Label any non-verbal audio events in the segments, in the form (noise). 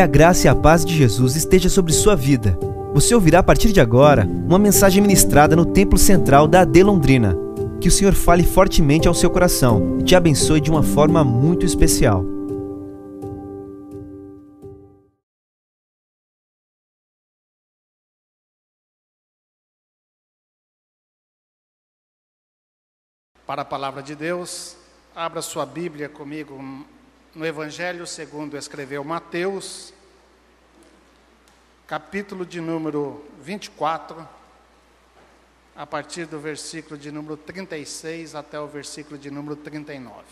Que a graça e a paz de Jesus esteja sobre sua vida. Você ouvirá a partir de agora uma mensagem ministrada no Templo Central da AD Londrina. Que o Senhor fale fortemente ao seu coração e te abençoe de uma forma muito especial. Para a palavra de Deus, abra sua Bíblia comigo no Evangelho segundo escreveu Mateus, capítulo de número 24, a partir do versículo de número 36 até o versículo de número 39.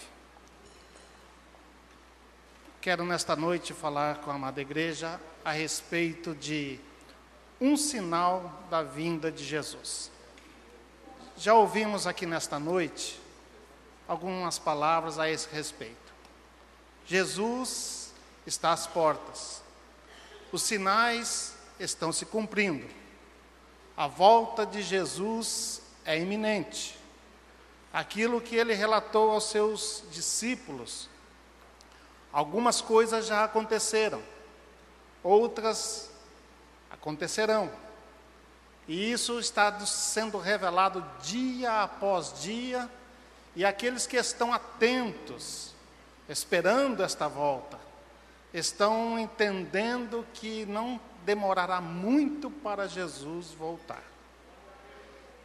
Quero nesta noite falar com a amada igreja a respeito de um sinal da vinda de Jesus. Já ouvimos aqui nesta noite algumas palavras a esse respeito. Jesus está às portas. Os sinais estão se cumprindo. A volta de Jesus é iminente. Aquilo que ele relatou aos seus discípulos, algumas coisas já aconteceram, outras acontecerão. E isso está sendo revelado dia após dia, e aqueles que estão atentos esperando esta volta, estão entendendo que não demorará muito para Jesus voltar.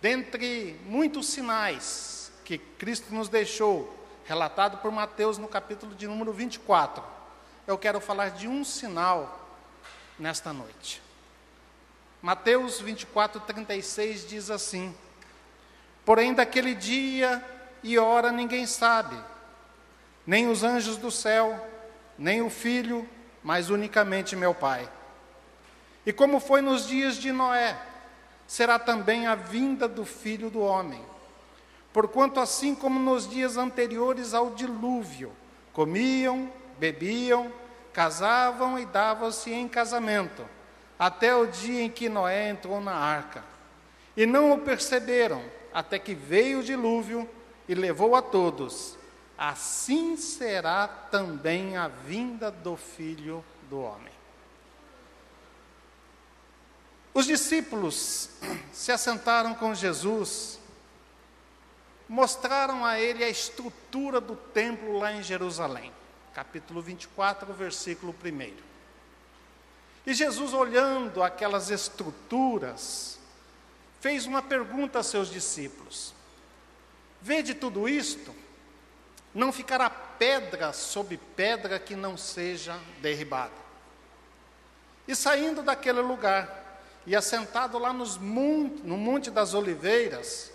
Dentre muitos sinais que Cristo nos deixou, relatado por Mateus no capítulo de número 24, eu quero falar de um sinal nesta noite. Mateus 24, 36 diz assim: Porém, daquele dia e hora ninguém sabe nem os anjos do céu, nem o filho, mas unicamente meu Pai. E como foi nos dias de Noé, será também a vinda do filho do homem. Porquanto, assim como nos dias anteriores ao dilúvio, comiam, bebiam, casavam e davam-se em casamento, até o dia em que Noé entrou na arca. E não o perceberam, até que veio o dilúvio e levou a todos assim será também a vinda do Filho do Homem. Os discípulos se assentaram com Jesus, mostraram a ele a estrutura do templo lá em Jerusalém, capítulo 24, versículo 1. E Jesus, olhando aquelas estruturas, fez uma pergunta a seus discípulos: Vede tudo isto? Não ficará pedra sobre pedra que não seja derribada. E saindo daquele lugar, e assentado lá nos monte, no Monte das Oliveiras,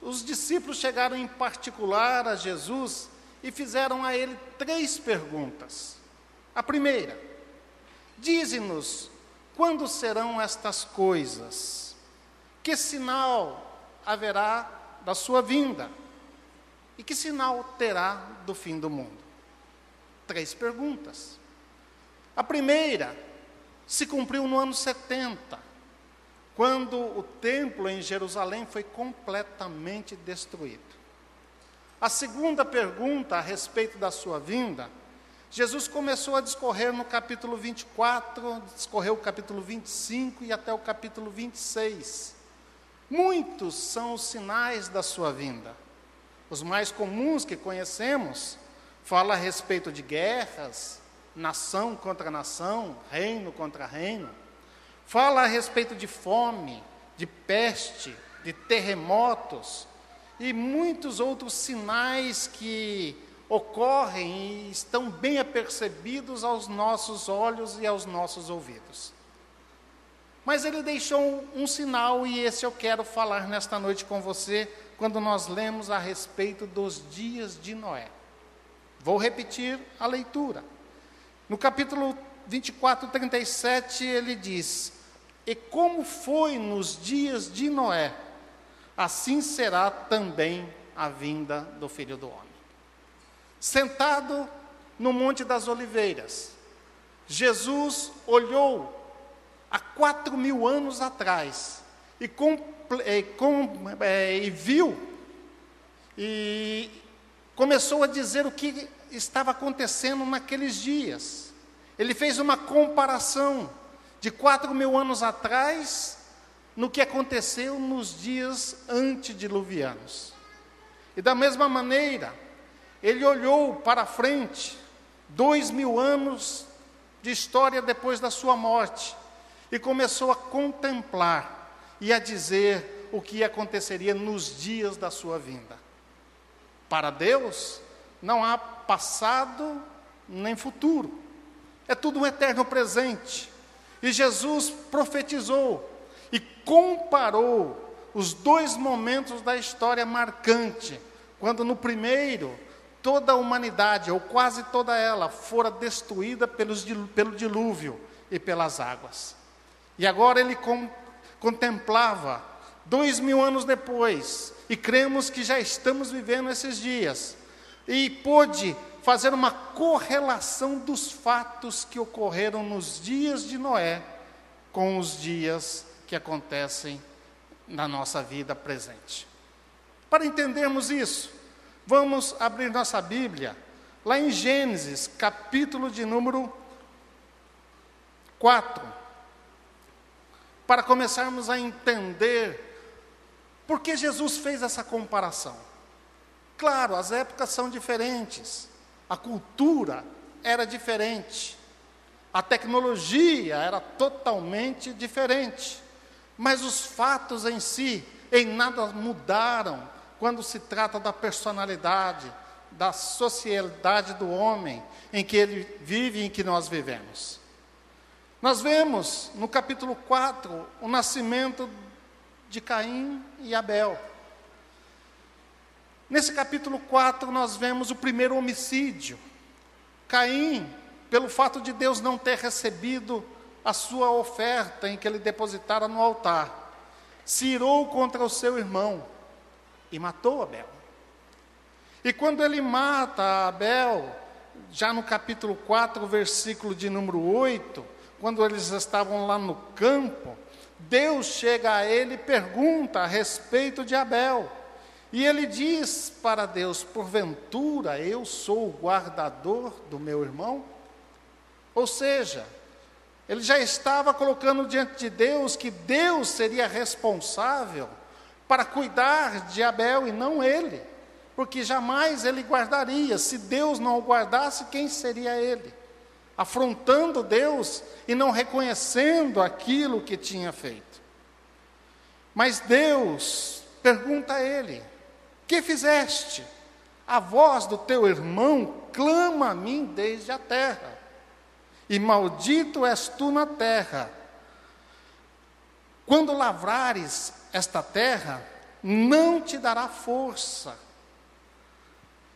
os discípulos chegaram em particular a Jesus e fizeram a ele três perguntas. A primeira, dize-nos quando serão estas coisas? Que sinal haverá da sua vinda? E que sinal terá do fim do mundo? Três perguntas. A primeira se cumpriu no ano 70, quando o templo em Jerusalém foi completamente destruído. A segunda pergunta a respeito da sua vinda, Jesus começou a discorrer no capítulo 24, discorreu o capítulo 25 e até o capítulo 26. Muitos são os sinais da sua vinda. Os mais comuns que conhecemos fala a respeito de guerras, nação contra nação, reino contra reino. Fala a respeito de fome, de peste, de terremotos e muitos outros sinais que ocorrem e estão bem apercebidos aos nossos olhos e aos nossos ouvidos. Mas ele deixou um sinal e esse eu quero falar nesta noite com você, quando nós lemos a respeito dos dias de Noé. Vou repetir a leitura. No capítulo 24, 37, ele diz: E como foi nos dias de Noé, assim será também a vinda do filho do homem. Sentado no Monte das Oliveiras, Jesus olhou há quatro mil anos atrás e com e, com, é, e viu e começou a dizer o que estava acontecendo naqueles dias. Ele fez uma comparação de quatro mil anos atrás no que aconteceu nos dias antediluvianos. E da mesma maneira, ele olhou para frente, dois mil anos de história depois da sua morte, e começou a contemplar e a dizer o que aconteceria nos dias da sua vinda. Para Deus, não há passado nem futuro, é tudo um eterno presente. E Jesus profetizou e comparou os dois momentos da história marcante, quando no primeiro toda a humanidade, ou quase toda ela, fora destruída pelos, pelo dilúvio e pelas águas. E agora ele com, contemplava, dois mil anos depois, e cremos que já estamos vivendo esses dias, e pôde fazer uma correlação dos fatos que ocorreram nos dias de Noé com os dias que acontecem na nossa vida presente. Para entendermos isso, vamos abrir nossa Bíblia lá em Gênesis, capítulo de número 4, para começarmos a entender por que Jesus fez essa comparação. Claro, as épocas são diferentes, a cultura era diferente, a tecnologia era totalmente diferente. Mas os fatos em si, em nada mudaram quando se trata da personalidade, da sociedade do homem em que ele vive e em que nós vivemos. Nós vemos no capítulo 4 o nascimento de Caim e Abel. Nesse capítulo 4 nós vemos o primeiro homicídio. Caim, pelo fato de Deus não ter recebido a sua oferta em que ele depositara no altar, se irou contra o seu irmão e matou Abel. E quando ele mata Abel, já no capítulo 4, versículo de número 8, quando eles estavam lá no campo, Deus chega a ele e pergunta a respeito de Abel. E ele diz para Deus: Porventura eu sou o guardador do meu irmão? Ou seja, ele já estava colocando diante de Deus que Deus seria responsável para cuidar de Abel e não ele, porque jamais ele guardaria. Se Deus não o guardasse, quem seria ele? Afrontando Deus e não reconhecendo aquilo que tinha feito. Mas Deus pergunta a ele: Que fizeste? A voz do teu irmão clama a mim desde a terra e maldito és tu na terra. Quando lavrares esta terra, não te dará força.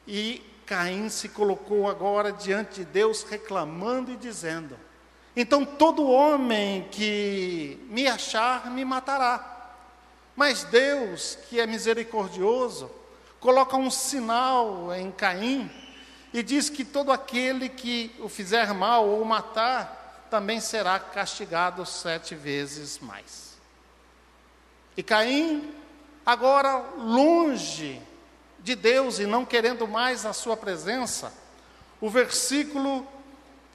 E Caim se colocou agora diante de Deus, reclamando e dizendo: Então todo homem que me achar me matará. Mas Deus, que é misericordioso, coloca um sinal em Caim e diz que todo aquele que o fizer mal ou matar, também será castigado sete vezes mais. E Caim, agora longe de Deus e não querendo mais a sua presença, o versículo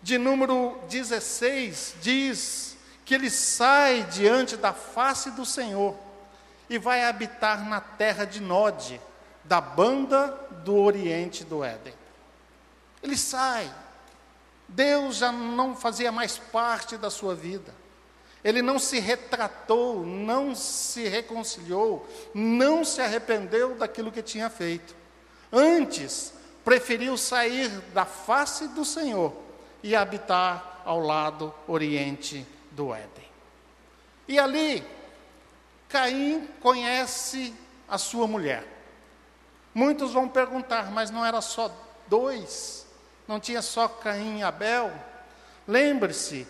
de número 16 diz que ele sai diante da face do Senhor e vai habitar na terra de Nod, da banda do oriente do Éden. Ele sai. Deus já não fazia mais parte da sua vida. Ele não se retratou, não se reconciliou, não se arrependeu daquilo que tinha feito. Antes, preferiu sair da face do Senhor e habitar ao lado oriente do Éden. E ali, Caim conhece a sua mulher. Muitos vão perguntar, mas não era só dois? não tinha só Caim e Abel. Lembre-se,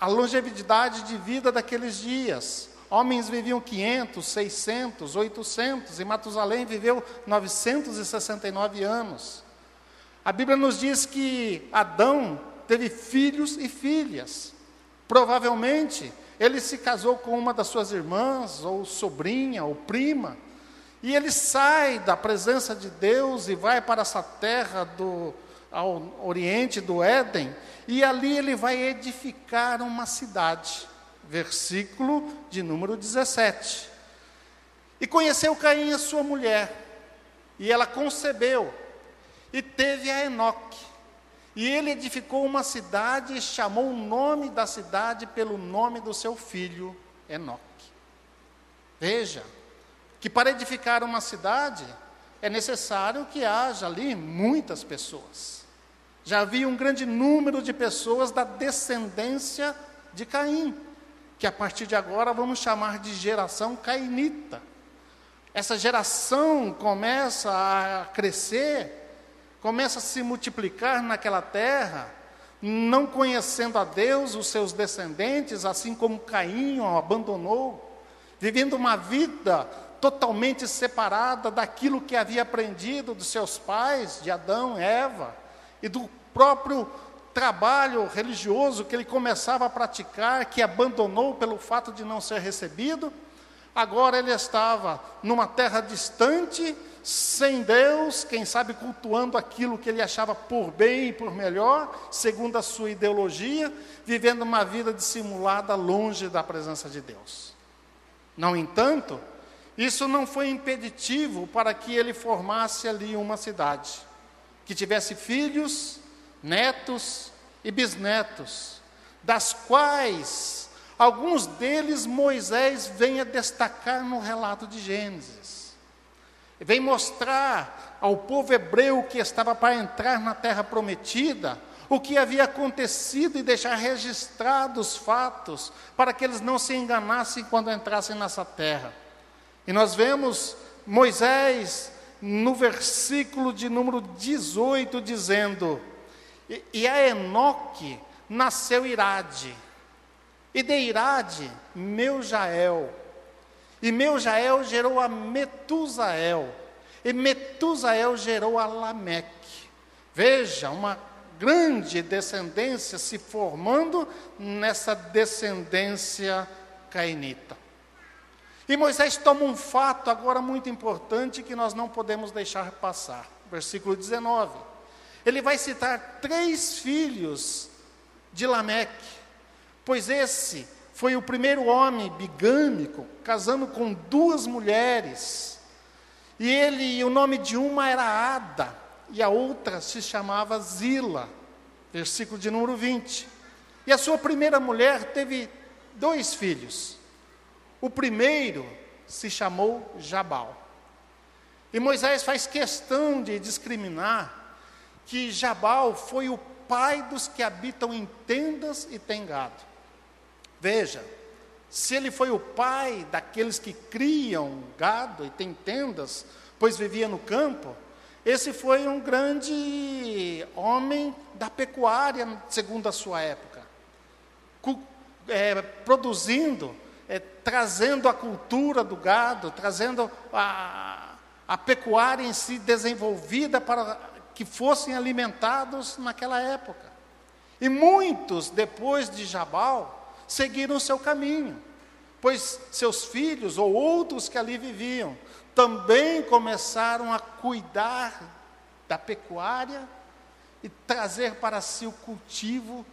a longevidade de vida daqueles dias. Homens viviam 500, 600, 800 e Matusalém viveu 969 anos. A Bíblia nos diz que Adão teve filhos e filhas. Provavelmente ele se casou com uma das suas irmãs, ou sobrinha, ou prima, e ele sai da presença de Deus e vai para essa terra do, ao oriente do Éden, e ali ele vai edificar uma cidade. Versículo de número 17. E conheceu Caim a sua mulher, e ela concebeu, e teve a Enoque. E ele edificou uma cidade e chamou o nome da cidade pelo nome do seu filho, Enoque. Veja, que para edificar uma cidade é necessário que haja ali muitas pessoas. Já havia um grande número de pessoas da descendência de Caim, que a partir de agora vamos chamar de geração cainita. Essa geração começa a crescer, começa a se multiplicar naquela terra, não conhecendo a Deus, os seus descendentes, assim como Caim o abandonou, vivendo uma vida totalmente separada daquilo que havia aprendido dos seus pais, de Adão, Eva, e do próprio trabalho religioso que ele começava a praticar, que abandonou pelo fato de não ser recebido. Agora ele estava numa terra distante, sem Deus, quem sabe cultuando aquilo que ele achava por bem e por melhor, segundo a sua ideologia, vivendo uma vida dissimulada longe da presença de Deus. No entanto, isso não foi impeditivo para que ele formasse ali uma cidade, que tivesse filhos, netos e bisnetos, das quais alguns deles Moisés vem a destacar no relato de Gênesis. Vem mostrar ao povo hebreu que estava para entrar na terra prometida o que havia acontecido e deixar registrados os fatos para que eles não se enganassem quando entrassem nessa terra. E nós vemos Moisés no versículo de número 18 dizendo: E a Enoque nasceu Irade, e de Irade, meu Jael, e meu Jael gerou a Metusael, e Metusael gerou a Lameque. Veja, uma grande descendência se formando nessa descendência cainita. E Moisés toma um fato agora muito importante que nós não podemos deixar passar. Versículo 19. Ele vai citar três filhos de Lameque, pois esse foi o primeiro homem bigâmico, casando com duas mulheres. E ele, o nome de uma era Ada, e a outra se chamava Zila. Versículo de número 20. E a sua primeira mulher teve dois filhos. O primeiro se chamou Jabal. E Moisés faz questão de discriminar que Jabal foi o pai dos que habitam em tendas e têm gado. Veja, se ele foi o pai daqueles que criam gado e têm tendas, pois vivia no campo, esse foi um grande homem da pecuária, segundo a sua época, é, produzindo é, trazendo a cultura do gado, trazendo a, a pecuária em si desenvolvida para que fossem alimentados naquela época. E muitos, depois de Jabal, seguiram o seu caminho, pois seus filhos ou outros que ali viviam também começaram a cuidar da pecuária e trazer para si o cultivo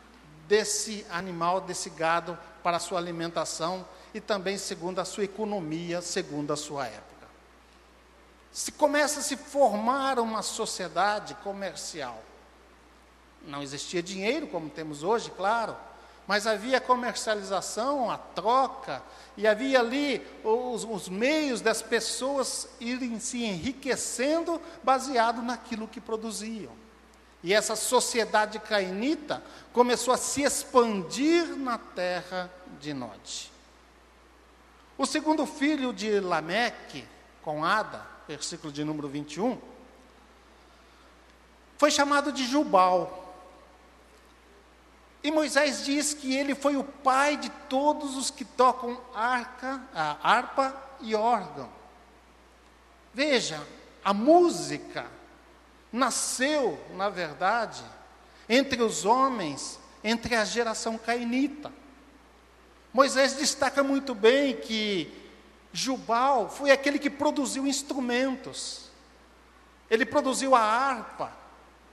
desse animal, desse gado, para a sua alimentação e também segundo a sua economia, segundo a sua época. Se começa a se formar uma sociedade comercial. Não existia dinheiro como temos hoje, claro, mas havia comercialização, a troca, e havia ali os, os, meios das pessoas irem se enriquecendo baseado naquilo que produziam. E essa sociedade cainita começou a se expandir na terra de Nod. O segundo filho de Lameque, com Ada, versículo de número 21, foi chamado de Jubal. E Moisés diz que ele foi o pai de todos os que tocam arca, harpa e órgão. Veja, a música nasceu, na verdade, entre os homens, entre a geração cainita. Moisés destaca muito bem que Jubal foi aquele que produziu instrumentos. Ele produziu a harpa,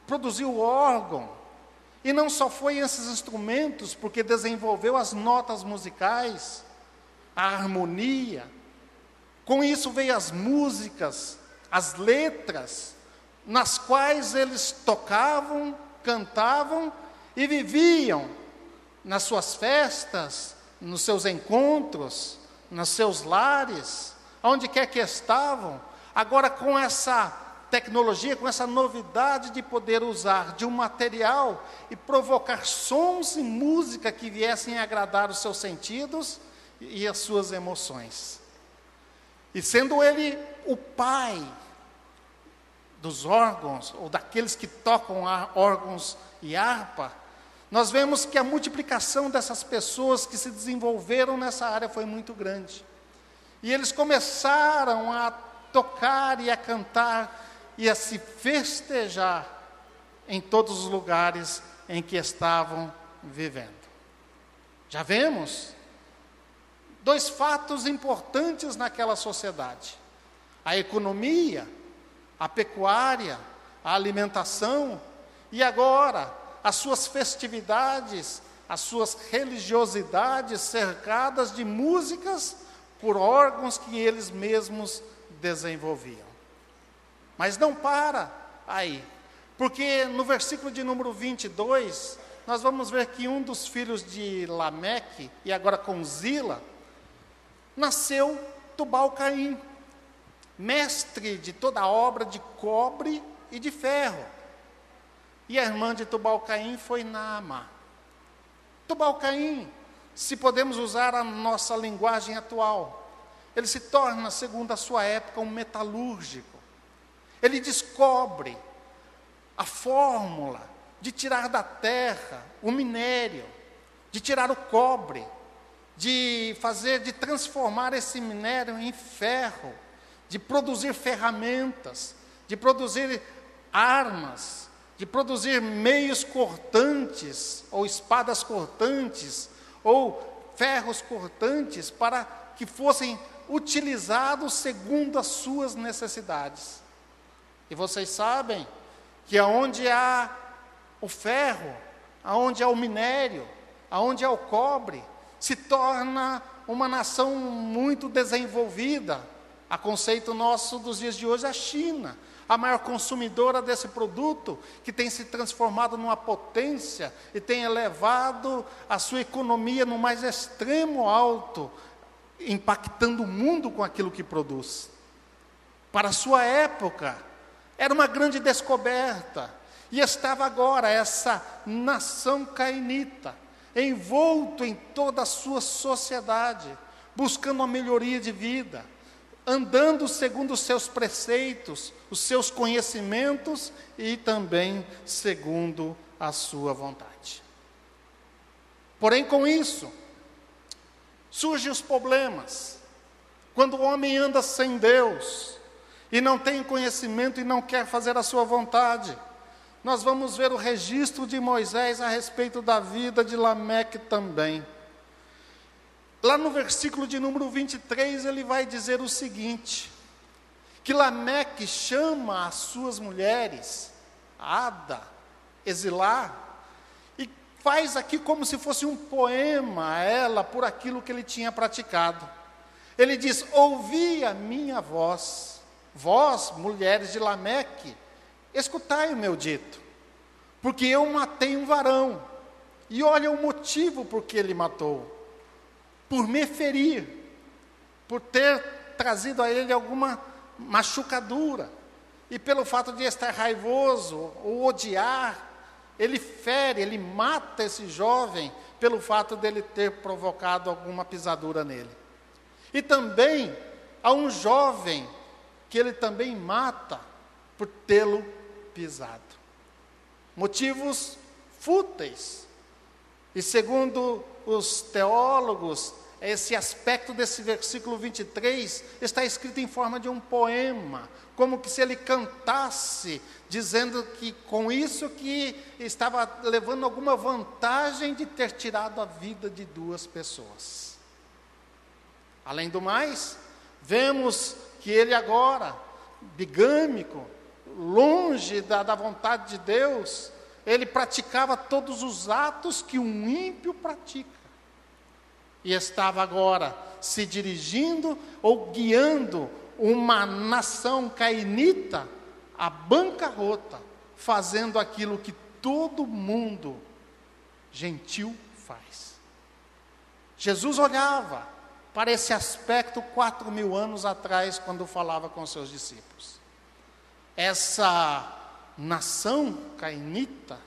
produziu o órgão. E não só foi esses instrumentos, porque desenvolveu as notas musicais, a harmonia. Com isso veio as músicas, as letras, nas quais eles tocavam, cantavam e viviam nas suas festas, nos seus encontros, nos seus lares, onde quer que estavam. Agora, com essa tecnologia, com essa novidade de poder usar de um material e provocar sons e música que viessem agradar os seus sentidos e as suas emoções. E sendo ele o pai dos órgãos, ou daqueles que tocam órgãos e harpa, nós vemos que a multiplicação dessas pessoas que se desenvolveram nessa área foi muito grande. E eles começaram a tocar e a cantar e a se festejar em todos os lugares em que estavam vivendo. Já vemos dois fatos importantes naquela sociedade: a economia, a pecuária, a alimentação e agora as suas festividades, as suas religiosidades cercadas de músicas por órgãos que eles mesmos desenvolviam. Mas não para aí, porque no versículo de número 22, nós vamos ver que um dos filhos de Lameque, e agora com Zila, nasceu Tubal-Caim, mestre de toda a obra de cobre e de ferro. E a irmã de Tubal-Caim foi Naamá. Tubal-Caim, se podemos usar a nossa linguagem atual, ele se torna, segundo a sua época, um metalúrgico ele descobre a fórmula de tirar da terra o minério, de tirar o cobre, de fazer, de transformar esse minério em ferro, de produzir ferramentas, de produzir armas, de produzir meios cortantes, ou espadas cortantes, ou ferros cortantes, para que fossem utilizados segundo as suas necessidades. E vocês sabem que aonde há o ferro, aonde há o minério, aonde há o cobre, se torna uma nação muito desenvolvida. A conceito nosso dos dias de hoje é a China, a maior consumidora desse produto, que tem se transformado numa potência e tem elevado a sua economia no mais extremo alto, impactando o mundo com aquilo que produz. Para a sua época, era uma grande descoberta. E estava agora essa nação cainita, envolto em toda a sua sociedade, buscando uma melhoria de vida, andando segundo os seus preceitos, os seus conhecimentos e também segundo a sua vontade. Porém, com isso, surgem os problemas. Quando o homem anda sem Deus, e não tem conhecimento e não quer fazer a sua vontade. Nós vamos ver o registro de Moisés a respeito da vida de Lameque também. Lá no versículo de número 23, ele vai dizer o seguinte: que Lameque chama as suas mulheres, Ada, Exilar, e faz aqui como se fosse um poema a ela por aquilo que ele tinha praticado. Ele diz: Ouvi a minha voz Vós, mulheres de Lameque, escutai o meu dito, porque eu matei um varão, e olha o motivo por que ele matou: por me ferir, por ter trazido a ele alguma machucadura, e pelo fato de estar raivoso ou odiar, ele fere, ele mata esse jovem pelo fato dele ter provocado alguma pisadura nele. E também há um jovem que ele também mata por tê-lo pisado. Motivos fúteis. E segundo os teólogos, esse aspecto desse versículo 23 está escrito em forma de um poema, como que se ele cantasse, dizendo que com isso que estava levando alguma vantagem de ter tirado a vida de duas pessoas. Além do mais, vemos que ele agora, bigâmico, longe da, da vontade de Deus, ele praticava todos os atos que um ímpio pratica. E estava agora se dirigindo ou guiando uma nação cainita à bancarrota, fazendo aquilo que todo mundo gentil faz. Jesus olhava para esse aspecto quatro mil anos atrás, quando falava com seus discípulos. Essa nação cainita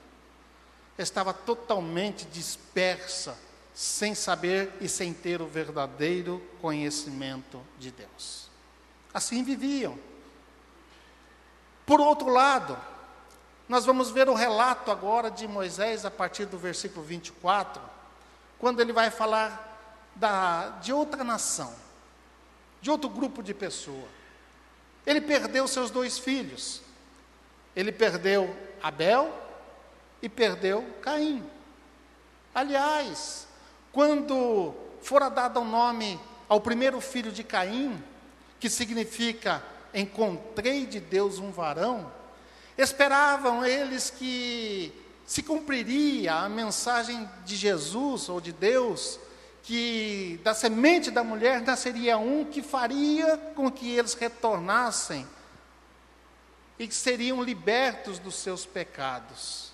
estava totalmente dispersa, sem saber e sem ter o verdadeiro conhecimento de Deus. Assim viviam. Por outro lado, nós vamos ver o relato agora de Moisés a partir do versículo 24, quando ele vai falar da, de outra nação, de outro grupo de pessoas. Ele perdeu seus dois filhos. Ele perdeu Abel e perdeu Caim. Aliás, quando fora dado o nome ao primeiro filho de Caim, que significa encontrei de Deus um varão, esperavam eles que se cumpriria a mensagem de Jesus ou de Deus, que da semente da mulher nasceria um que faria com que eles retornassem e que seriam libertos dos seus pecados.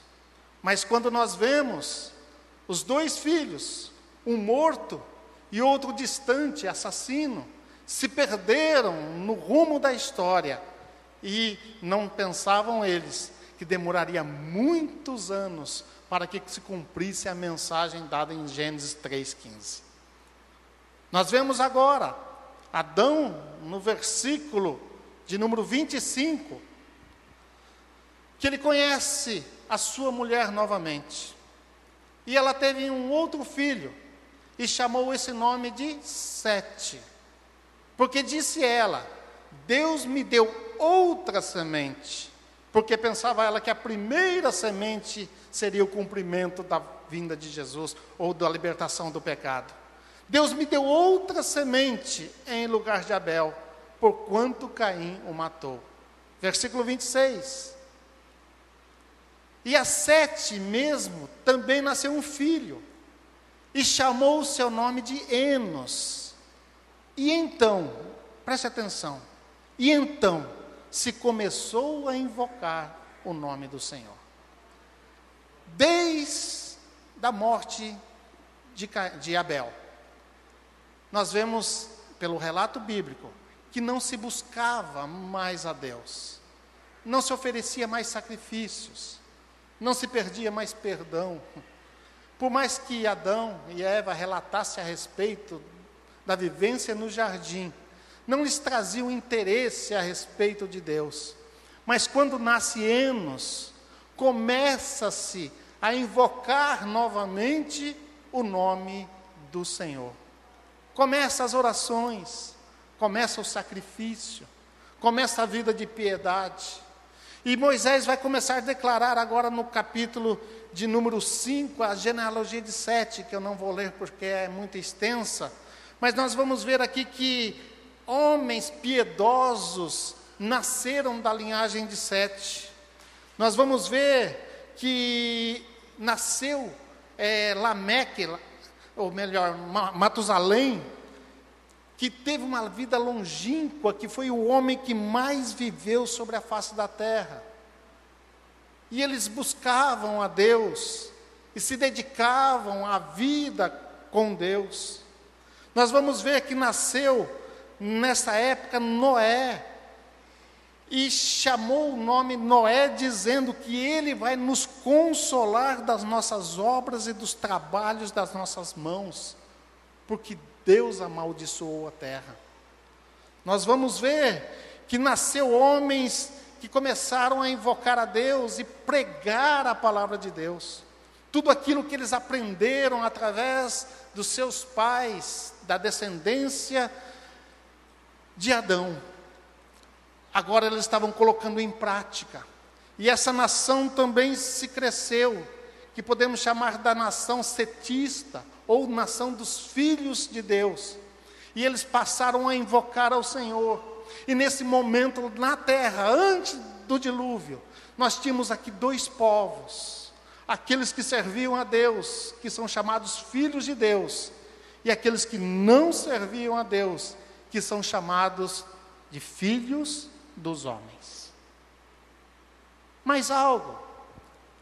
Mas quando nós vemos os dois filhos, um morto e outro distante, assassino, se perderam no rumo da história e não pensavam eles que demoraria muitos anos para que se cumprisse a mensagem dada em Gênesis 3,15. Nós vemos agora Adão, no versículo de número 25, que ele conhece a sua mulher novamente. E ela teve um outro filho, e chamou esse nome de Sete. Porque disse ela: Deus me deu outra semente. Porque pensava ela que a primeira semente seria o cumprimento da vinda de Jesus ou da libertação do pecado. Deus me deu outra semente em lugar de Abel, porquanto Caim o matou. Versículo 26. E a Sete mesmo também nasceu um filho, e chamou o seu nome de Enos e então, preste atenção, e então se começou a invocar o nome do Senhor. Desde a morte de, de Abel, nós vemos pelo relato bíblico que não se buscava mais a Deus, não se oferecia mais sacrifícios, não se perdia mais perdão. Por mais que Adão e Eva relatassem a respeito da vivência no jardim, não lhes traziam interesse a respeito de Deus. Mas quando nasce Enos, começa-se a invocar novamente o nome do Senhor. Começa as orações, começa o sacrifício, começa a vida de piedade. E Moisés vai começar a declarar agora no capítulo de número 5, a genealogia de Sete, que eu não vou ler porque é muito extensa, mas nós vamos ver aqui que homens piedosos nasceram da linhagem de Sete. Nós vamos ver que nasceu é, Lameque, ou melhor, Matusalém, que teve uma vida longínqua, que foi o homem que mais viveu sobre a face da terra. E eles buscavam a Deus e se dedicavam à vida com Deus. Nós vamos ver que nasceu nessa época Noé e chamou o nome Noé, dizendo que ele vai nos consolar das nossas obras e dos trabalhos das nossas mãos, porque Deus amaldiçoou a terra. Nós vamos ver que nasceu homens que começaram a invocar a Deus e pregar a palavra de Deus. Tudo aquilo que eles aprenderam através dos seus pais, da descendência de Adão. Agora eles estavam colocando em prática. E essa nação também se cresceu, que podemos chamar da nação setista, ou nação dos filhos de Deus. E eles passaram a invocar ao Senhor. E nesse momento na terra, antes do dilúvio, nós tínhamos aqui dois povos: aqueles que serviam a Deus, que são chamados filhos de Deus, e aqueles que não serviam a Deus, que são chamados de filhos dos homens. Mas algo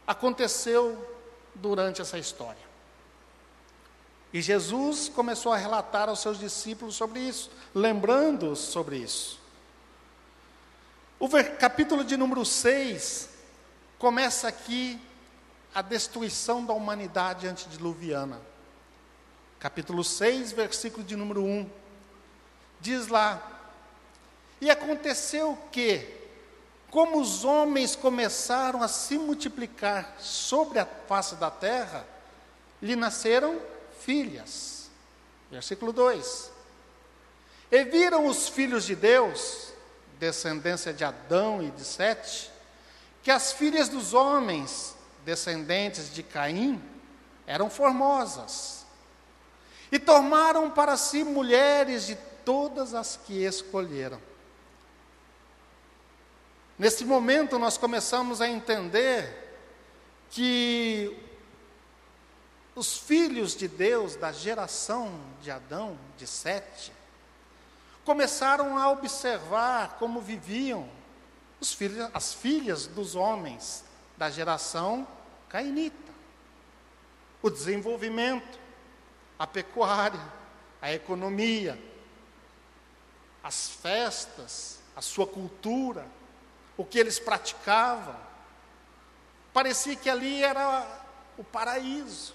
aconteceu durante essa história. E Jesus começou a relatar aos seus discípulos sobre isso, lembrando-os sobre isso. O capítulo de número 6 começa aqui a destruição da humanidade antediluviana. Capítulo 6, versículo de número 1. Diz lá: E aconteceu que, como os homens começaram a se multiplicar sobre a face da terra, lhe nasceram filhas. Versículo 2. E viram os filhos de Deus, descendência de Adão e de Sete, que as filhas dos homens, descendentes de Caim, eram formosas e tomaram para si mulheres de todas as que escolheram. Nesse momento, nós começamos a entender que os filhos de Deus, da geração de Adão, de Sete, começaram a observar como viviam os filhos, as filhas dos homens da geração cainita. O desenvolvimento, a pecuária, a economia, as festas, a sua cultura, o que eles praticavam. Parecia que ali era o paraíso,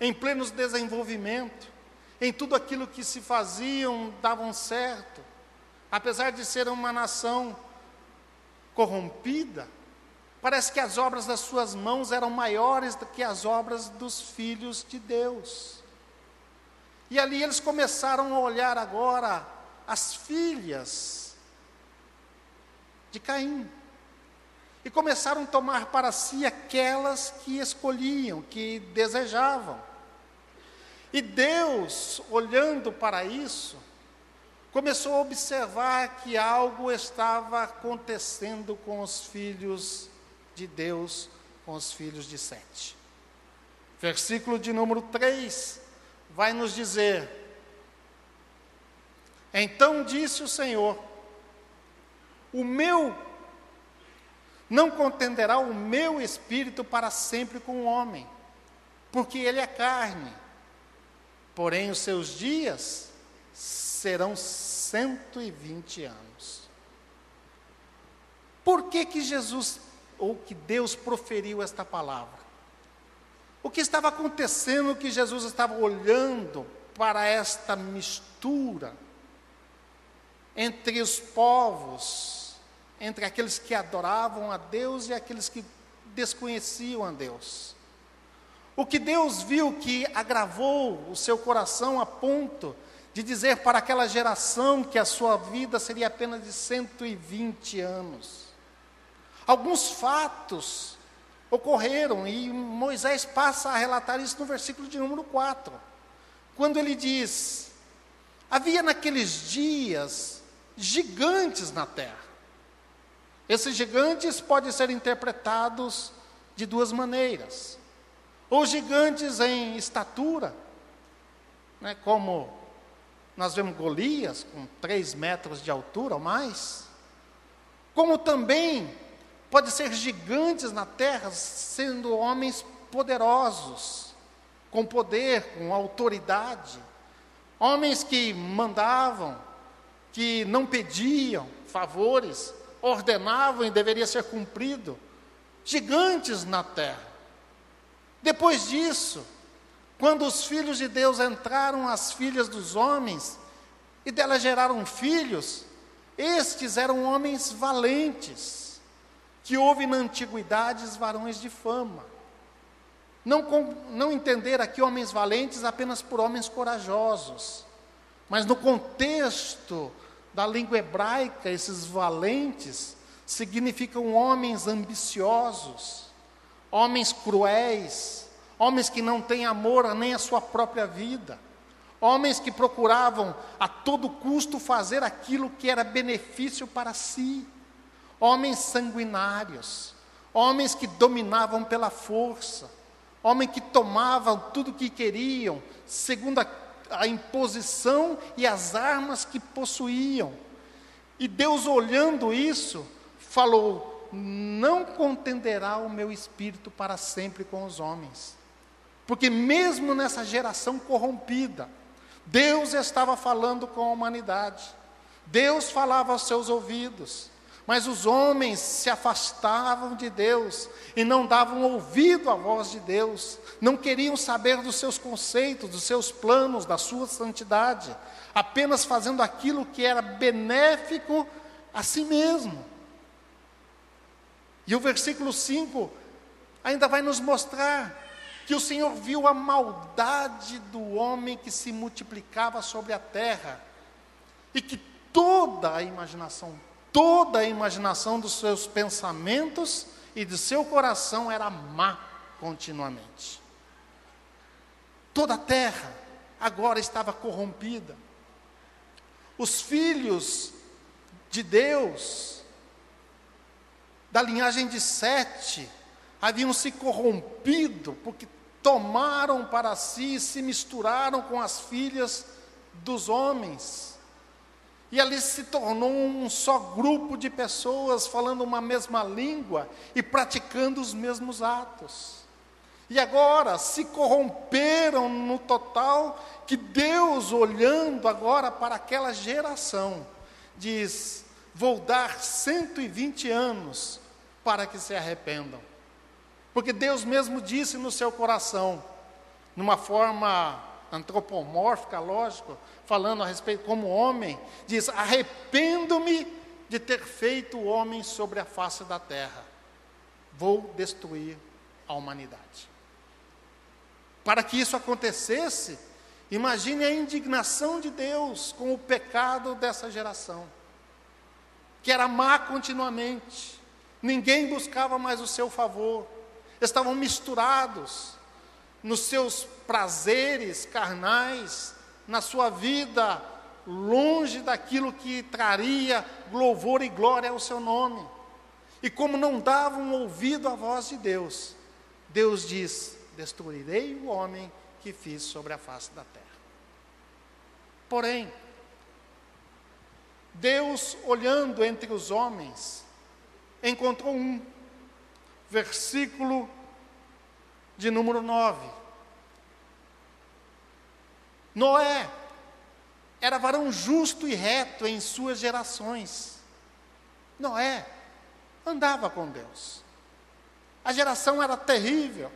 em pleno desenvolvimento, em tudo aquilo que se faziam davam certo, apesar de ser uma nação corrompida, parece que as obras das suas mãos eram maiores do que as obras dos filhos de Deus. E ali eles começaram a olhar agora as filhas de Caim. E começaram a tomar para si aquelas que escolhiam, que desejavam. E Deus, olhando para isso, começou a observar que algo estava acontecendo com os filhos de Deus, com os filhos de Sete. Versículo de número 3 vai nos dizer: Então disse o Senhor: O meu não contenderá o meu espírito para sempre com o homem, porque ele é carne. Porém, os seus dias serão 120 anos. Por que que Jesus ou que Deus proferiu esta palavra? O que estava acontecendo que Jesus estava olhando para esta mistura entre os povos, entre aqueles que adoravam a Deus e aqueles que desconheciam a Deus. O que Deus viu que agravou o seu coração a ponto de dizer para aquela geração que a sua vida seria apenas de 120 anos. Alguns fatos ocorreram, e Moisés passa a relatar isso no versículo de número 4, quando ele diz: Havia naqueles dias gigantes na terra. Esses gigantes podem ser interpretados de duas maneiras. Ou gigantes em estatura, né, como nós vemos Golias, com três metros de altura ou mais, como também pode ser gigantes na terra, sendo homens poderosos, com poder, com autoridade, homens que mandavam, que não pediam favores, ordenavam e deveria ser cumprido, gigantes na terra. Depois disso, quando os filhos de Deus entraram as filhas dos homens e delas geraram filhos, estes eram homens valentes, que houve na antiguidade varões de fama. Não, não entender aqui homens valentes apenas por homens corajosos, mas no contexto da língua hebraica, esses valentes significam homens ambiciosos, homens cruéis, homens que não têm amor nem a sua própria vida, homens que procuravam a todo custo fazer aquilo que era benefício para si homens sanguinários, homens que dominavam pela força, homens que tomavam tudo que queriam, segundo a, a imposição e as armas que possuíam. E Deus, olhando isso, falou: Não contenderá o meu espírito para sempre com os homens. Porque, mesmo nessa geração corrompida, Deus estava falando com a humanidade. Deus falava aos seus ouvidos. Mas os homens se afastavam de Deus e não davam ouvido à voz de Deus, não queriam saber dos seus conceitos, dos seus planos, da sua santidade, apenas fazendo aquilo que era benéfico a si mesmo. E o versículo 5 ainda vai nos mostrar que o Senhor viu a maldade do homem que se multiplicava sobre a terra e que toda a imaginação toda a imaginação dos seus pensamentos e do seu coração era má continuamente. Toda a terra agora estava corrompida. Os filhos de Deus, da linhagem de Sete, haviam se corrompido porque tomaram para si e se misturaram com as filhas dos homens. E ali se tornou um só grupo de pessoas falando uma mesma língua e praticando os mesmos atos. E agora se corromperam no total, que Deus, olhando agora para aquela geração, diz: Vou dar 120 anos para que se arrependam. Porque Deus mesmo disse no seu coração, numa forma antropomórfica, lógico, falando a respeito como homem, diz: Arrependo-me de ter feito o homem sobre a face da terra, vou destruir a humanidade. Para que isso acontecesse, imagine a indignação de Deus com o pecado dessa geração, que era má continuamente, ninguém buscava mais o seu favor, estavam misturados nos seus prazeres carnais, na sua vida, longe daquilo que traria louvor e glória ao seu nome. E como não davam ouvido à voz de Deus, Deus diz: Destruirei o homem que fiz sobre a face da terra. Porém, Deus, olhando entre os homens, encontrou um, versículo de número 9. Noé era varão justo e reto em suas gerações. Noé andava com Deus. A geração era terrível,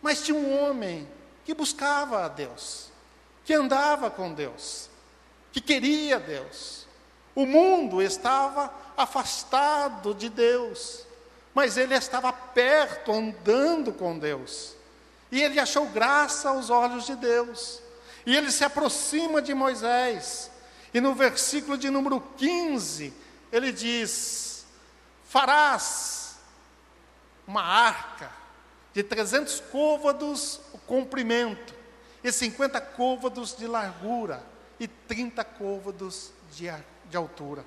mas tinha um homem que buscava a Deus, que andava com Deus, que queria Deus. O mundo estava afastado de Deus, mas ele estava perto, andando com Deus. E ele achou graça aos olhos de Deus. E ele se aproxima de Moisés. E no versículo de número 15, ele diz: Farás uma arca de 300 côvados o comprimento, e 50 côvados de largura, e 30 côvados de, de altura.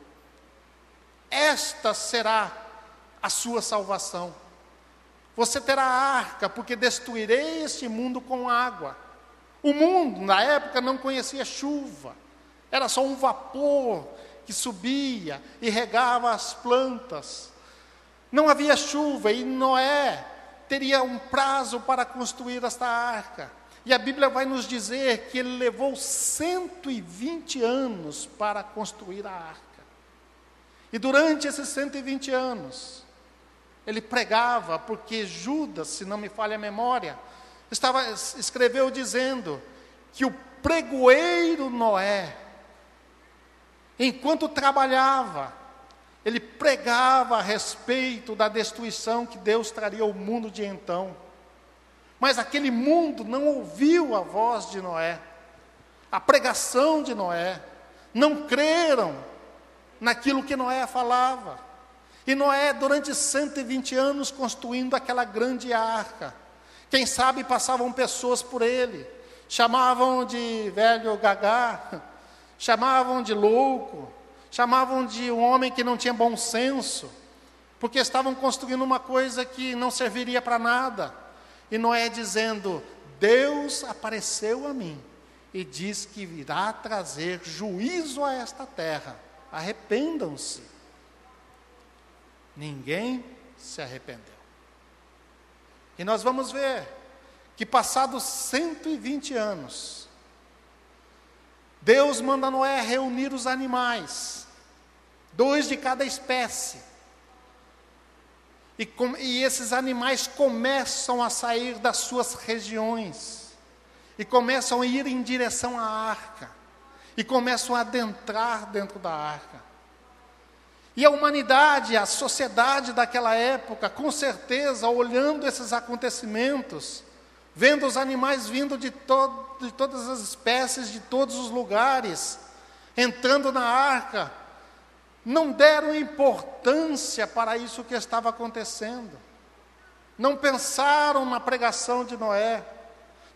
Esta será a sua salvação. Você terá arca, porque destruirei este mundo com água o mundo, na época, não conhecia chuva, era só um vapor que subia e regava as plantas. Não havia chuva e Noé teria um prazo para construir esta arca. E a Bíblia vai nos dizer que ele levou 120 anos para construir a arca. E durante esses 120 anos, ele pregava, porque Judas, se não me falha a memória, estava, escreveu dizendo que o pregoeiro Noé, enquanto trabalhava, ele pregava a respeito da destruição que Deus traria ao mundo de então. Mas aquele mundo não ouviu a voz de Noé, a pregação de Noé, não creram naquilo que Noé falava. E Noé, durante 120 anos, construindo aquela grande arca, quem sabe passavam pessoas por ele, chamavam de velho gagá, chamavam de louco, chamavam de um homem que não tinha bom senso, porque estavam construindo uma coisa que não serviria para nada. E Noé dizendo: Deus apareceu a mim e diz que virá trazer juízo a esta terra. Arrependam-se. Ninguém se arrependeu. E nós vamos ver que passados 120 anos, Deus manda Noé reunir os animais, dois de cada espécie. E, com, e, esses animais começam a sair das suas regiões, e começam a ir em direção à arca, e começam a adentrar dentro da arca. E a humanidade, a sociedade daquela época, com certeza, olhando esses acontecimentos, vendo os animais vindo de, to de todas as espécies, de todos os lugares, entrando na arca, não deram importância para isso que estava acontecendo. Não pensaram na pregação de Noé.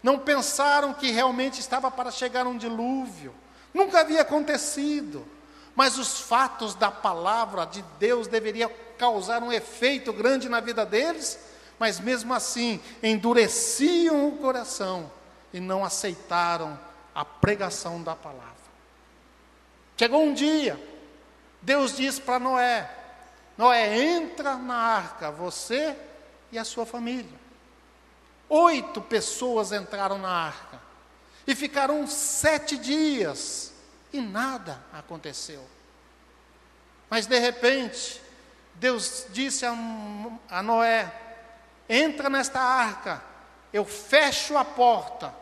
Não pensaram que realmente estava para chegar um dilúvio. Nunca havia acontecido. Mas os fatos da palavra de Deus deveriam causar um efeito grande na vida deles, mas mesmo assim endureciam o coração e não aceitaram a pregação da palavra. Chegou um dia, Deus disse para Noé: Noé, entra na arca, você e a sua família. Oito pessoas entraram na arca e ficaram sete dias e nada aconteceu. Mas de repente, Deus disse a, a Noé: entra nesta arca, eu fecho a porta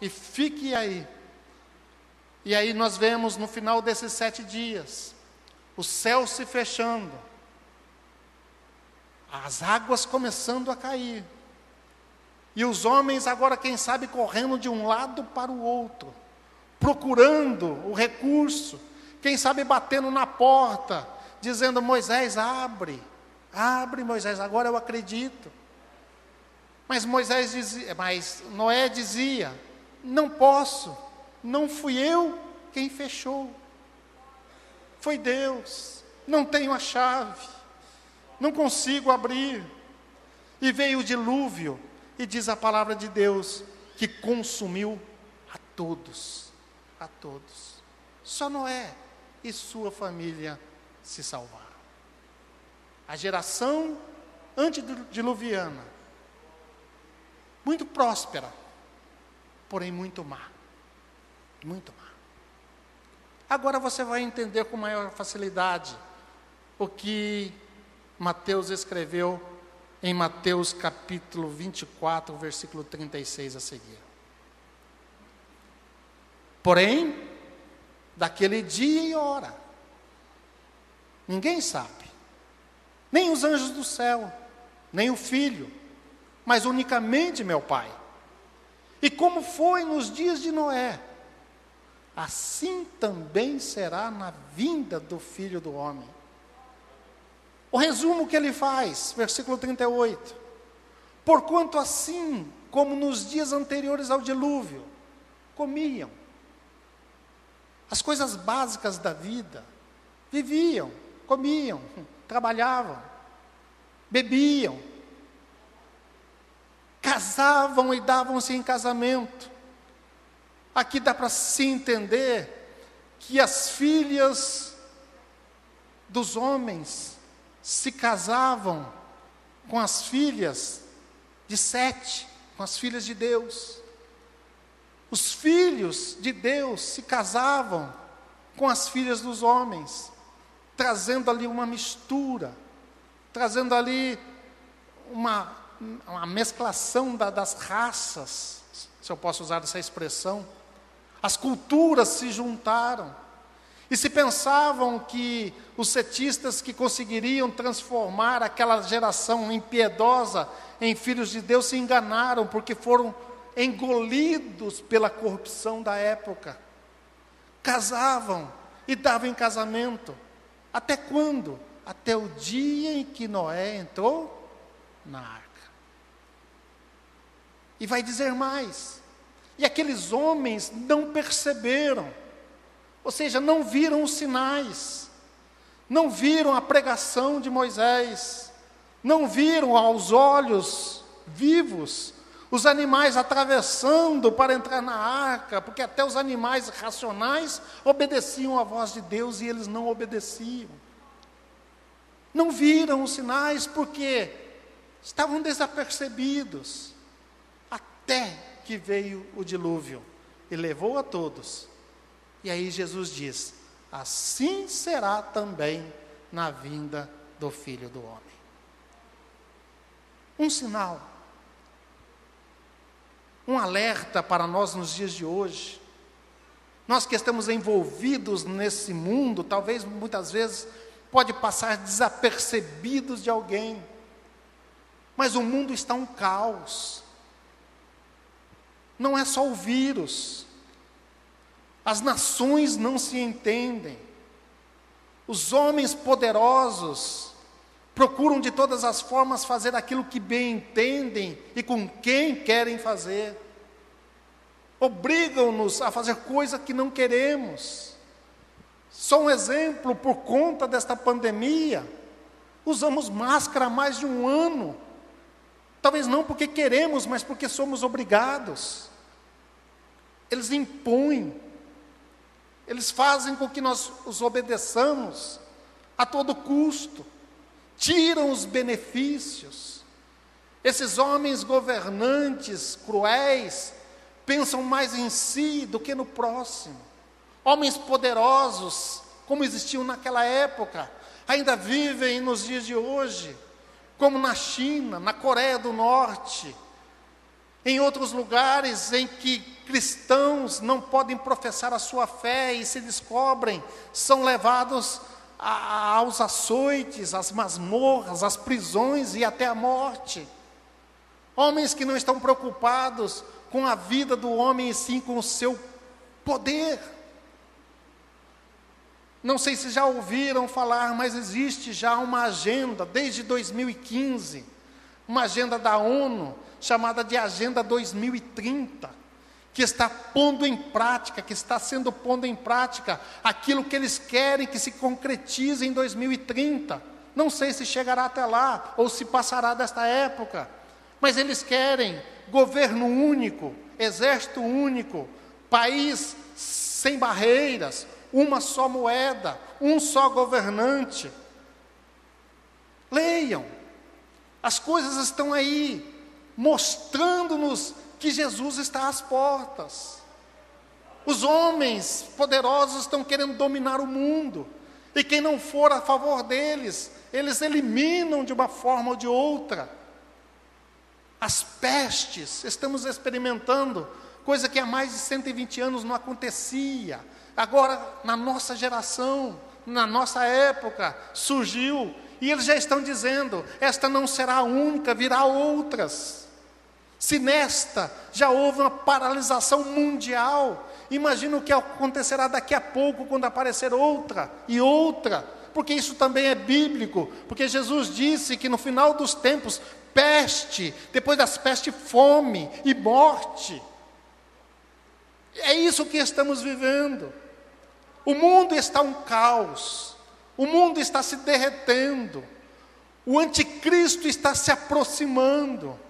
e fique aí. E aí nós vemos no final desses sete dias, o céu se fechando, as águas começando a cair, e os homens agora, quem sabe, correndo de um lado para o outro procurando o recurso, quem sabe batendo na porta, dizendo: Moisés, abre, abre, Moisés, agora eu acredito. Mas Moisés dizia, mas Noé dizia: Não posso, não fui eu quem fechou. Foi Deus, não tenho a chave, não consigo abrir. E veio o dilúvio, e diz a palavra de Deus, que consumiu a todos a todos. Só Noé e sua família se salvaram. A geração antediluviana, muito próspera, porém muito má. Muito má. Agora você vai entender com maior facilidade o que Mateus escreveu em Mateus capítulo 24, versículo 36 a seguir. Porém, daquele dia e hora, ninguém sabe, nem os anjos do céu, nem o filho, mas unicamente meu Pai. E como foi nos dias de Noé, assim também será na vinda do filho do homem. O resumo que ele faz, versículo 38. Porquanto assim como nos dias anteriores ao dilúvio, comiam, as coisas básicas da vida. Viviam, comiam, (laughs) trabalhavam, bebiam, casavam e davam-se em casamento. Aqui dá para se entender que as filhas dos homens se casavam com as filhas de Sete, com as filhas de Deus. Os filhos de Deus se casavam com as filhas dos homens, trazendo ali uma mistura, trazendo ali uma, uma mesclação da, das raças, se eu posso usar essa expressão. As culturas se juntaram. E se pensavam que os cetistas que conseguiriam transformar aquela geração impiedosa em filhos de Deus se enganaram, porque foram engolidos pela corrupção da época. Casavam e davam em casamento. Até quando? Até o dia em que Noé entrou na arca. E vai dizer mais. E aqueles homens não perceberam, ou seja, não viram os sinais, não viram a pregação de Moisés, não viram aos olhos vivos os animais atravessando para entrar na arca, porque até os animais racionais obedeciam à voz de Deus e eles não obedeciam. Não viram os sinais porque estavam desapercebidos, até que veio o dilúvio e levou a todos. E aí Jesus diz: assim será também na vinda do Filho do Homem. Um sinal, um alerta para nós nos dias de hoje. Nós que estamos envolvidos nesse mundo, talvez muitas vezes pode passar desapercebidos de alguém. Mas o mundo está um caos. Não é só o vírus. As nações não se entendem. Os homens poderosos procuram de todas as formas fazer aquilo que bem entendem e com quem querem fazer. Obrigam-nos a fazer coisa que não queremos. Só um exemplo, por conta desta pandemia, usamos máscara há mais de um ano. Talvez não porque queremos, mas porque somos obrigados. Eles impõem, eles fazem com que nós os obedeçamos a todo custo, tiram os benefícios. Esses homens governantes cruéis pensam mais em si do que no próximo. Homens poderosos, como existiam naquela época, ainda vivem nos dias de hoje, como na China, na Coreia do Norte, em outros lugares em que cristãos não podem professar a sua fé e se descobrem, são levados a, aos açoites, às masmorras, às prisões e até a morte. Homens que não estão preocupados com a vida do homem e sim com o seu poder. Não sei se já ouviram falar, mas existe já uma agenda desde 2015, uma agenda da ONU chamada de Agenda 2030, que está pondo em prática, que está sendo pondo em prática aquilo que eles querem que se concretize em 2030. Não sei se chegará até lá ou se passará desta época, mas eles querem governo único, exército único, país sem barreiras, uma só moeda, um só governante. Leiam, as coisas estão aí, mostrando-nos que Jesus está às portas. Os homens poderosos estão querendo dominar o mundo, e quem não for a favor deles, eles eliminam de uma forma ou de outra. As pestes, estamos experimentando coisa que há mais de 120 anos não acontecia. Agora, na nossa geração, na nossa época, surgiu, e eles já estão dizendo: esta não será a única, virá outras. Se nesta já houve uma paralisação mundial, imagina o que acontecerá daqui a pouco quando aparecer outra e outra, porque isso também é bíblico, porque Jesus disse que no final dos tempos, peste, depois das pestes, fome e morte. É isso que estamos vivendo. O mundo está um caos, o mundo está se derretendo, o anticristo está se aproximando,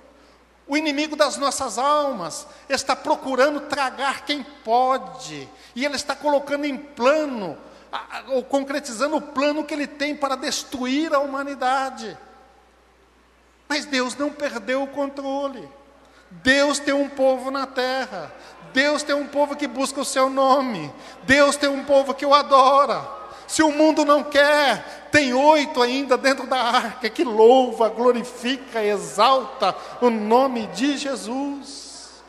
o inimigo das nossas almas está procurando tragar quem pode, e ele está colocando em plano, ou concretizando o plano que ele tem para destruir a humanidade. Mas Deus não perdeu o controle. Deus tem um povo na terra. Deus tem um povo que busca o seu nome. Deus tem um povo que o adora. Se o mundo não quer, tem oito ainda dentro da arca que louva, glorifica, exalta o nome de Jesus.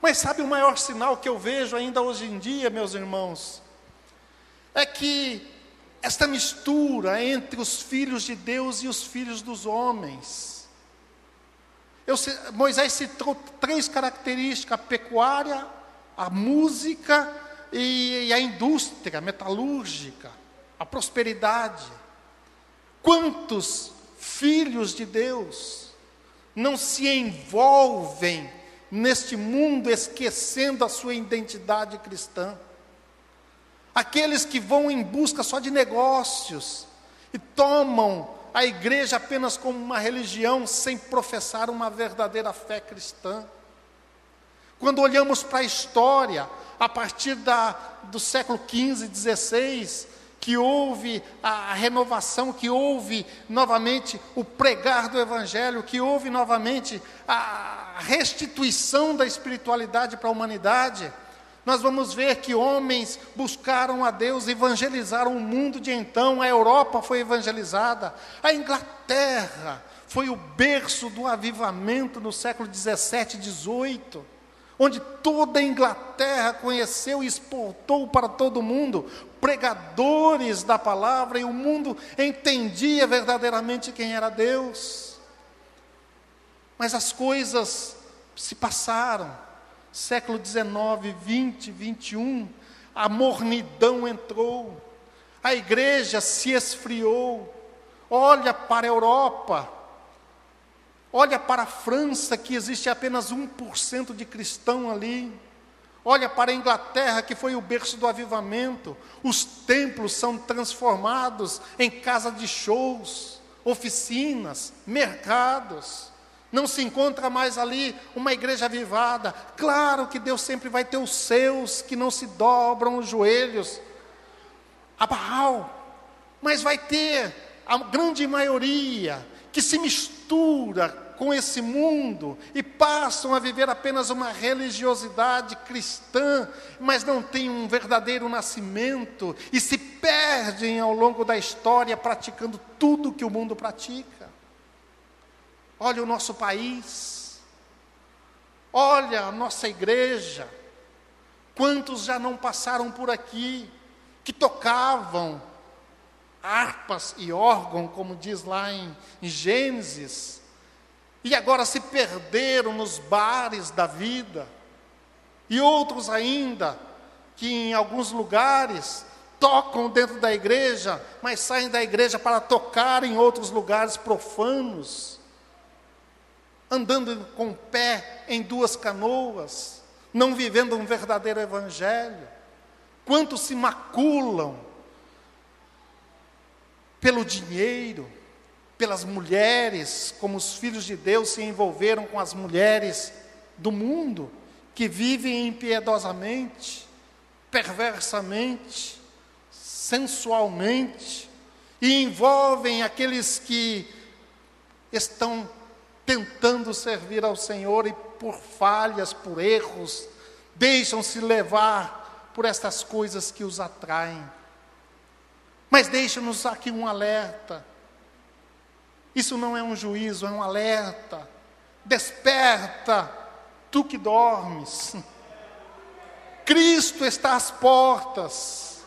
Mas sabe o maior sinal que eu vejo ainda hoje em dia, meus irmãos? É que esta mistura entre os filhos de Deus e os filhos dos homens, eu, Moisés citou três características: a pecuária, a música e, e a indústria metalúrgica, a prosperidade. Quantos filhos de Deus não se envolvem neste mundo esquecendo a sua identidade cristã? aqueles que vão em busca só de negócios e tomam a igreja apenas como uma religião sem professar uma verdadeira fé cristã. Quando olhamos para a história, a partir da, do século XV, XVI, que houve a renovação, que houve novamente o pregar do Evangelho, que houve novamente a restituição da espiritualidade para a humanidade, nós vamos ver que homens buscaram a Deus, evangelizaram o mundo de então, a Europa foi evangelizada, a Inglaterra foi o berço do avivamento no século 17, 18 onde toda a Inglaterra conheceu e exportou para todo mundo pregadores da palavra e o mundo entendia verdadeiramente quem era Deus. Mas as coisas se passaram, século 19, 20, 21, a mornidão entrou, a igreja se esfriou. Olha para a Europa, Olha para a França, que existe apenas 1% de cristão ali. Olha para a Inglaterra, que foi o berço do avivamento. Os templos são transformados em casa de shows, oficinas, mercados. Não se encontra mais ali uma igreja avivada. Claro que Deus sempre vai ter os seus que não se dobram os joelhos a Baal, mas vai ter a grande maioria que se mistura com esse mundo e passam a viver apenas uma religiosidade cristã, mas não têm um verdadeiro nascimento e se perdem ao longo da história praticando tudo que o mundo pratica. Olha o nosso país, olha a nossa igreja, quantos já não passaram por aqui, que tocavam harpas e órgão, como diz lá em, Gênesis, e agora se perderam nos bares da vida, e outros ainda, que em alguns lugares tocam dentro da igreja, mas saem da igreja para tocar em outros lugares profanos, andando com o pé em duas canoas, não vivendo um verdadeiro evangelho. Quantos se maculam pelo dinheiro, pelas mulheres, como os filhos de Deus se envolveram com as mulheres do mundo, que vivem impiedosamente, perversamente, sensualmente, e envolvem aqueles que estão tentando servir ao Senhor e por falhas, por erros, deixam-se levar por estas coisas que os atraem. Mas deixa-nos aqui um alerta isso não é um juízo, é um alerta. Desperta, tu que dormes. Cristo está às portas.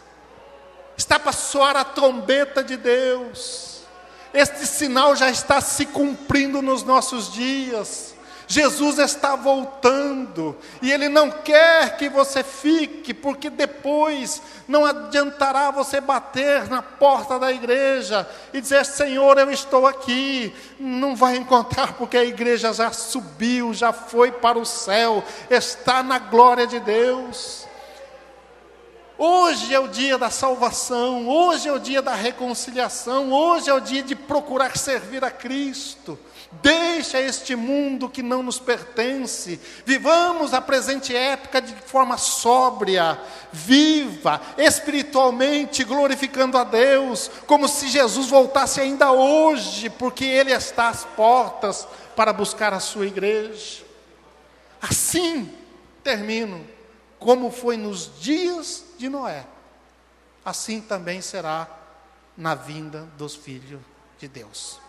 Está para soar a trombeta de Deus. Este sinal já está se cumprindo nos nossos dias. Jesus está voltando e Ele não quer que você fique, porque depois não adiantará você bater na porta da igreja e dizer: Senhor, eu estou aqui. Não vai encontrar, porque a igreja já subiu, já foi para o céu, está na glória de Deus. Hoje é o dia da salvação, hoje é o dia da reconciliação, hoje é o dia de procurar servir a Cristo. Deixa este mundo que não nos pertence. Vivamos a presente época de forma sóbria, viva, espiritualmente, glorificando a Deus, como se Jesus voltasse ainda hoje, porque Ele está às portas para buscar a sua igreja. Assim termino, como foi nos dias de Noé, assim também será na vinda dos filhos de Deus.